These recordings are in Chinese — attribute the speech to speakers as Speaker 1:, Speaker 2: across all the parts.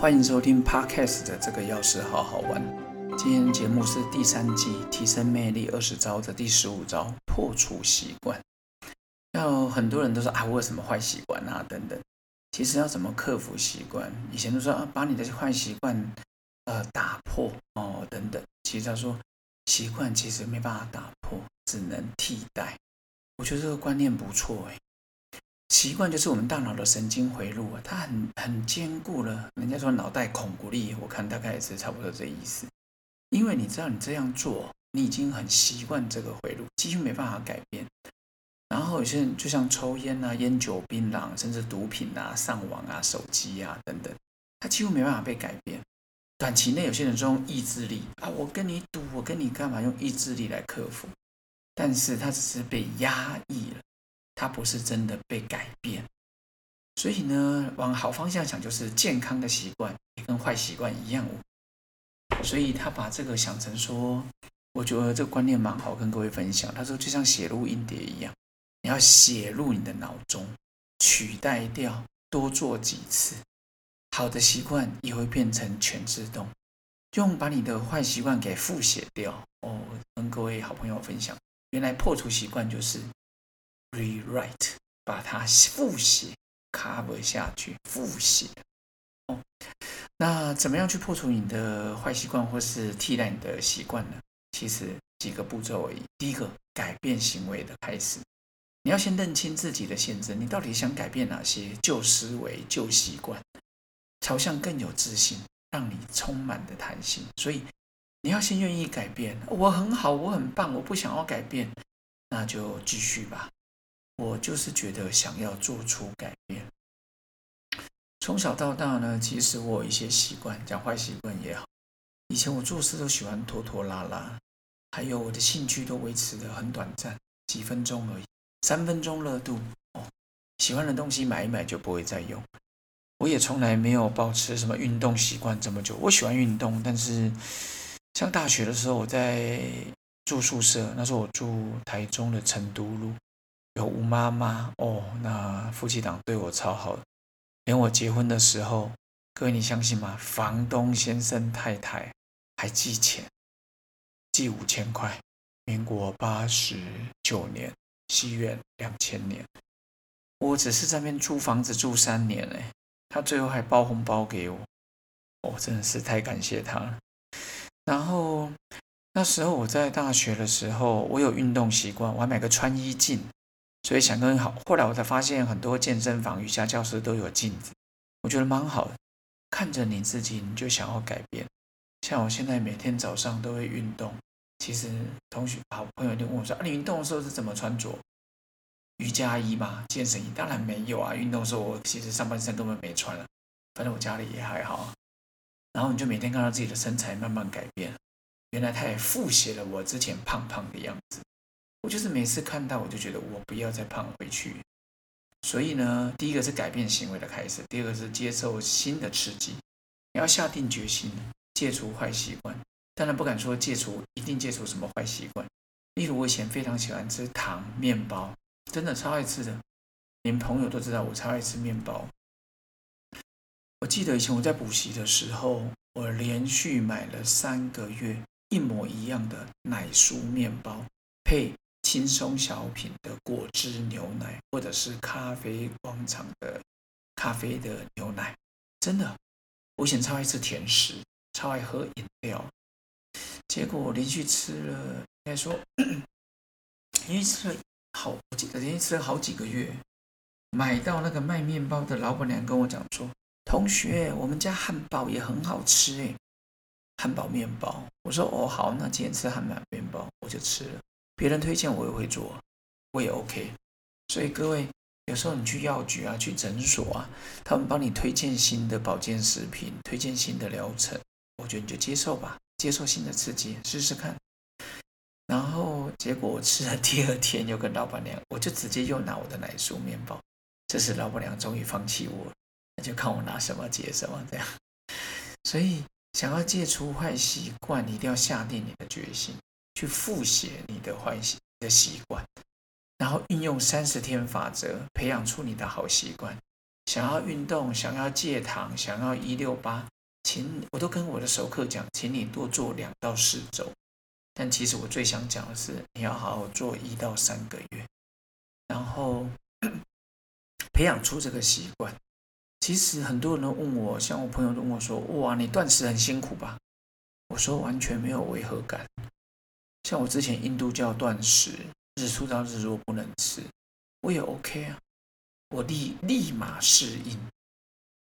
Speaker 1: 欢迎收听 Podcast 的这个钥匙好好玩。今天节目是第三季提升魅力二十招的第十五招破除习惯。要很多人都说啊，我有什么坏习惯啊等等。其实要怎么克服习惯？以前都说啊，把你的坏习惯呃打破哦等等。其实他说习惯其实没办法打破，只能替代。我觉得这个观念不错哎。习惯就是我们大脑的神经回路啊，它很很坚固了。人家说脑袋孔骨力，我看大概也是差不多这意思。因为你知道你这样做，你已经很习惯这个回路，几乎没办法改变。然后有些人就像抽烟啊、烟酒、槟榔，甚至毒品啊、上网啊、手机啊等等，他几乎没办法被改变。短期内有些人就用意志力啊，我跟你赌，我跟你干嘛？用意志力来克服，但是他只是被压抑了。它不是真的被改变，所以呢，往好方向想，就是健康的习惯也跟坏习惯一样。所以他把这个想成说，我觉得这个观念蛮好，跟各位分享。他说，就像写入音碟一样，你要写入你的脑中，取代掉，多做几次，好的习惯也会变成全自动，用把你的坏习惯给复写掉。哦，跟各位好朋友分享，原来破除习惯就是。Rewrite，把它复写，cover 下去，复写。哦，那怎么样去破除你的坏习惯，或是替代你的习惯呢？其实几个步骤而已。第一个，改变行为的开始，你要先认清自己的限制，你到底想改变哪些旧思维、旧习惯，朝向更有自信，让你充满的弹性。所以你要先愿意改变。我很好，我很棒，我不想要改变，那就继续吧。我就是觉得想要做出改变。从小到大呢，其实我有一些习惯，讲坏习惯也好。以前我做事都喜欢拖拖拉拉，还有我的兴趣都维持的很短暂，几分钟而已，三分钟热度。哦，喜欢的东西买一买就不会再用。我也从来没有保持什么运动习惯这么久。我喜欢运动，但是上大学的时候我在住宿舍，那时候我住台中的成都路。有吴妈妈哦，那夫妻档对我超好，连我结婚的时候，各位你相信吗？房东先生太太还寄钱，寄五千块，民国八十九年，西元两千年，我只是在那边租房子住三年哎，他最后还包红包给我，我真的是太感谢他了。然后那时候我在大学的时候，我有运动习惯，我还买个穿衣镜。所以想更好，后来我才发现很多健身房、瑜伽教室都有镜子，我觉得蛮好的。看着你自己，你就想要改变。像我现在每天早上都会运动。其实同学、好朋友就问我说：“啊，你运动的时候是怎么穿着？瑜伽衣吗？健身衣？当然没有啊！运动的时候我其实上半身根本没穿了，反正我家里也还好。然后你就每天看到自己的身材慢慢改变，原来他也复写了我之前胖胖的样子。我就是每次看到，我就觉得我不要再胖回去。所以呢，第一个是改变行为的开始，第二个是接受新的刺激。你要下定决心戒除坏习惯，当然不敢说戒除一定戒除什么坏习惯。例如我以前非常喜欢吃糖面包，真的超爱吃的，连朋友都知道我超爱吃面包。我记得以前我在补习的时候，我连续买了三个月一模一样的奶酥面包配。轻松小品的果汁牛奶，或者是咖啡广场的咖啡的牛奶，真的，我以前超爱吃甜食，超爱喝饮料。结果我连续吃了，应该说，连续吃了好，我记得连续吃了好几个月。买到那个卖面包的老板娘跟我讲说：“同学，我们家汉堡也很好吃诶，汉堡面包。”我说：“哦，好，那今天吃汉堡面包，我就吃了。”别人推荐我也会做，我也 OK。所以各位，有时候你去药局啊，去诊所啊，他们帮你推荐新的保健食品，推荐新的疗程，我觉得你就接受吧，接受新的刺激，试试看。然后结果我吃了第二天，又跟老板娘，我就直接又拿我的奶酥面包。这时老板娘终于放弃我，那就看我拿什么接什么这样。所以想要戒除坏习惯，你一定要下定你的决心。去复写你的坏习的习惯，然后运用三十天法则，培养出你的好习惯。想要运动，想要戒糖，想要一六八，请我都跟我的熟客讲，请你多做两到四周。但其实我最想讲的是，你要好好做一到三个月，然后 培养出这个习惯。其实很多人都问我，像我朋友都问我说：“哇，你断食很辛苦吧？”我说完全没有违和感。像我之前印度教断食，日出到日落不能吃，我也 OK 啊，我立立马适应，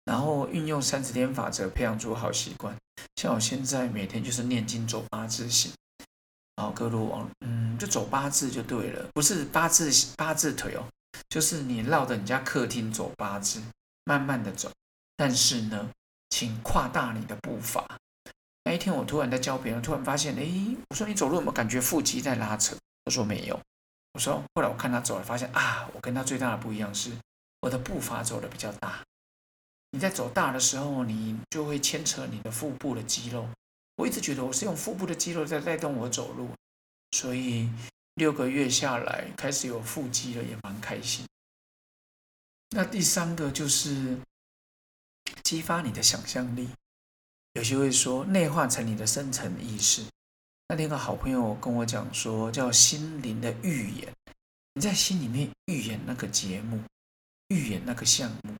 Speaker 1: 然后运用三十天法则培养出好习惯。像我现在每天就是念经走八字形，然后各路往嗯就走八字就对了，不是八字八字腿哦，就是你绕着你家客厅走八字。慢慢的走，但是呢，请扩大你的步伐。那一天我突然在教别人，突然发现，哎，我说你走路有没有感觉腹肌在拉扯？他说没有。我说后来我看他走了，发现啊，我跟他最大的不一样是，我的步伐走的比较大。你在走大的时候，你就会牵扯你的腹部的肌肉。我一直觉得我是用腹部的肌肉在带动我走路，所以六个月下来开始有腹肌了，也蛮开心。那第三个就是激发你的想象力。有些会说内化成你的深层意识。那天个好朋友跟我讲说，叫心灵的预言。你在心里面预演那个节目，预演那个项目。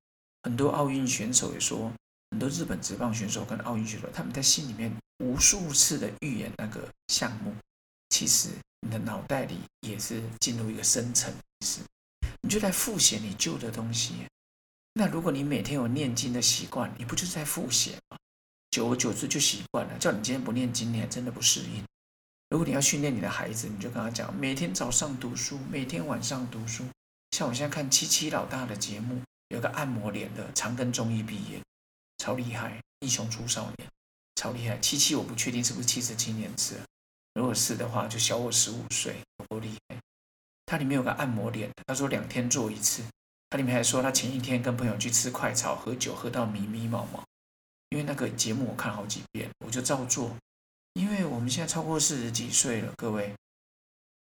Speaker 1: 很多奥运选手也说，很多日本职棒选手跟奥运选手，他们在心里面无数次的预演那个项目。其实你的脑袋里也是进入一个深层意识。你就在复写你旧的东西，那如果你每天有念经的习惯，你不就是在复写吗？久而久之就习惯了。叫你今天不念经，你还真的不适应。如果你要训练你的孩子，你就跟他讲，每天早上读书，每天晚上读书。像我现在看七七老大的节目，有个按摩脸的，长庚中医毕业，超厉害，英雄出少年，超厉害。七七我不确定是不是七十七年次，如果是的话，就小我十五岁，多厉害。它里面有个按摩脸，他说两天做一次。它里面还说他前一天跟朋友去吃快炒，喝酒喝到迷迷毛毛。因为那个节目我看好几遍，我就照做。因为我们现在超过四十几岁了，各位，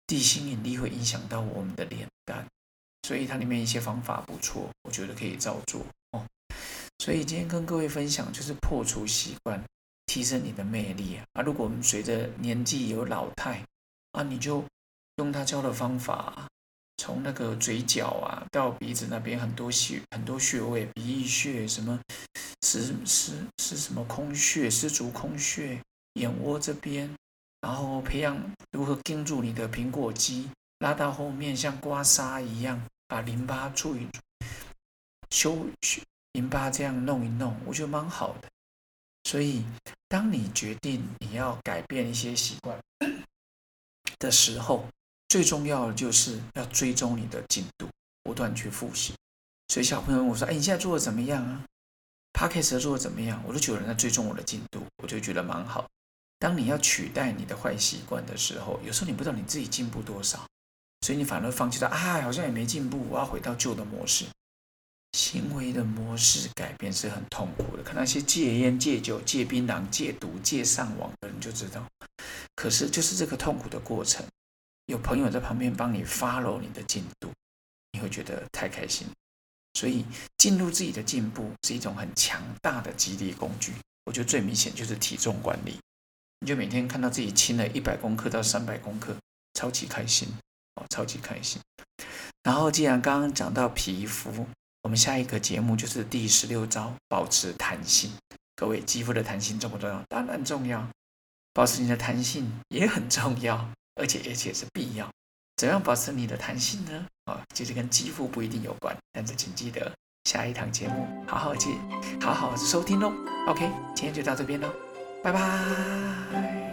Speaker 1: 地心引力会影响到我们的脸蛋，所以它里面一些方法不错，我觉得可以照做哦。所以今天跟各位分享就是破除习惯，提升你的魅力啊。如果我们随着年纪有老态啊，你就。用他教的方法，从那个嘴角啊到鼻子那边很多穴很多穴位，鼻翼穴什么，是是是什么空穴，丝足空穴，眼窝这边，然后培养如何盯住你的苹果肌，拉到后面像刮痧一样，把淋巴注意修淋巴这样弄一弄，我觉得蛮好的。所以，当你决定你要改变一些习惯的时候，最重要的就是要追踪你的进度，不断去复习。所以小朋友问我说：“哎，你现在做的怎么样啊 p a c k e 做的怎么样？”我都觉得人在追踪我的进度，我就觉得蛮好。当你要取代你的坏习惯的时候，有时候你不知道你自己进步多少，所以你反而放弃了。啊，好像也没进步，我要回到旧的模式。行为的模式改变是很痛苦的。看那些戒烟、戒酒、戒槟榔、戒毒、戒上网的人就知道。可是就是这个痛苦的过程。有朋友在旁边帮你 follow 你的进度，你会觉得太开心。所以进入自己的进步是一种很强大的激励工具。我觉得最明显就是体重管理，你就每天看到自己轻了一百公克到三百公克，超级开心哦，超级开心。然后既然刚刚讲到皮肤，我们下一个节目就是第十六招，保持弹性。各位，肌肤的弹性重不重要？当然重要，保持你的弹性也很重要。而且而且是必要，怎样保持你的弹性呢？啊，其实跟肌肤不一定有关，但是请记得下一堂节目好好记，好好收听喽。OK，今天就到这边喽，拜拜。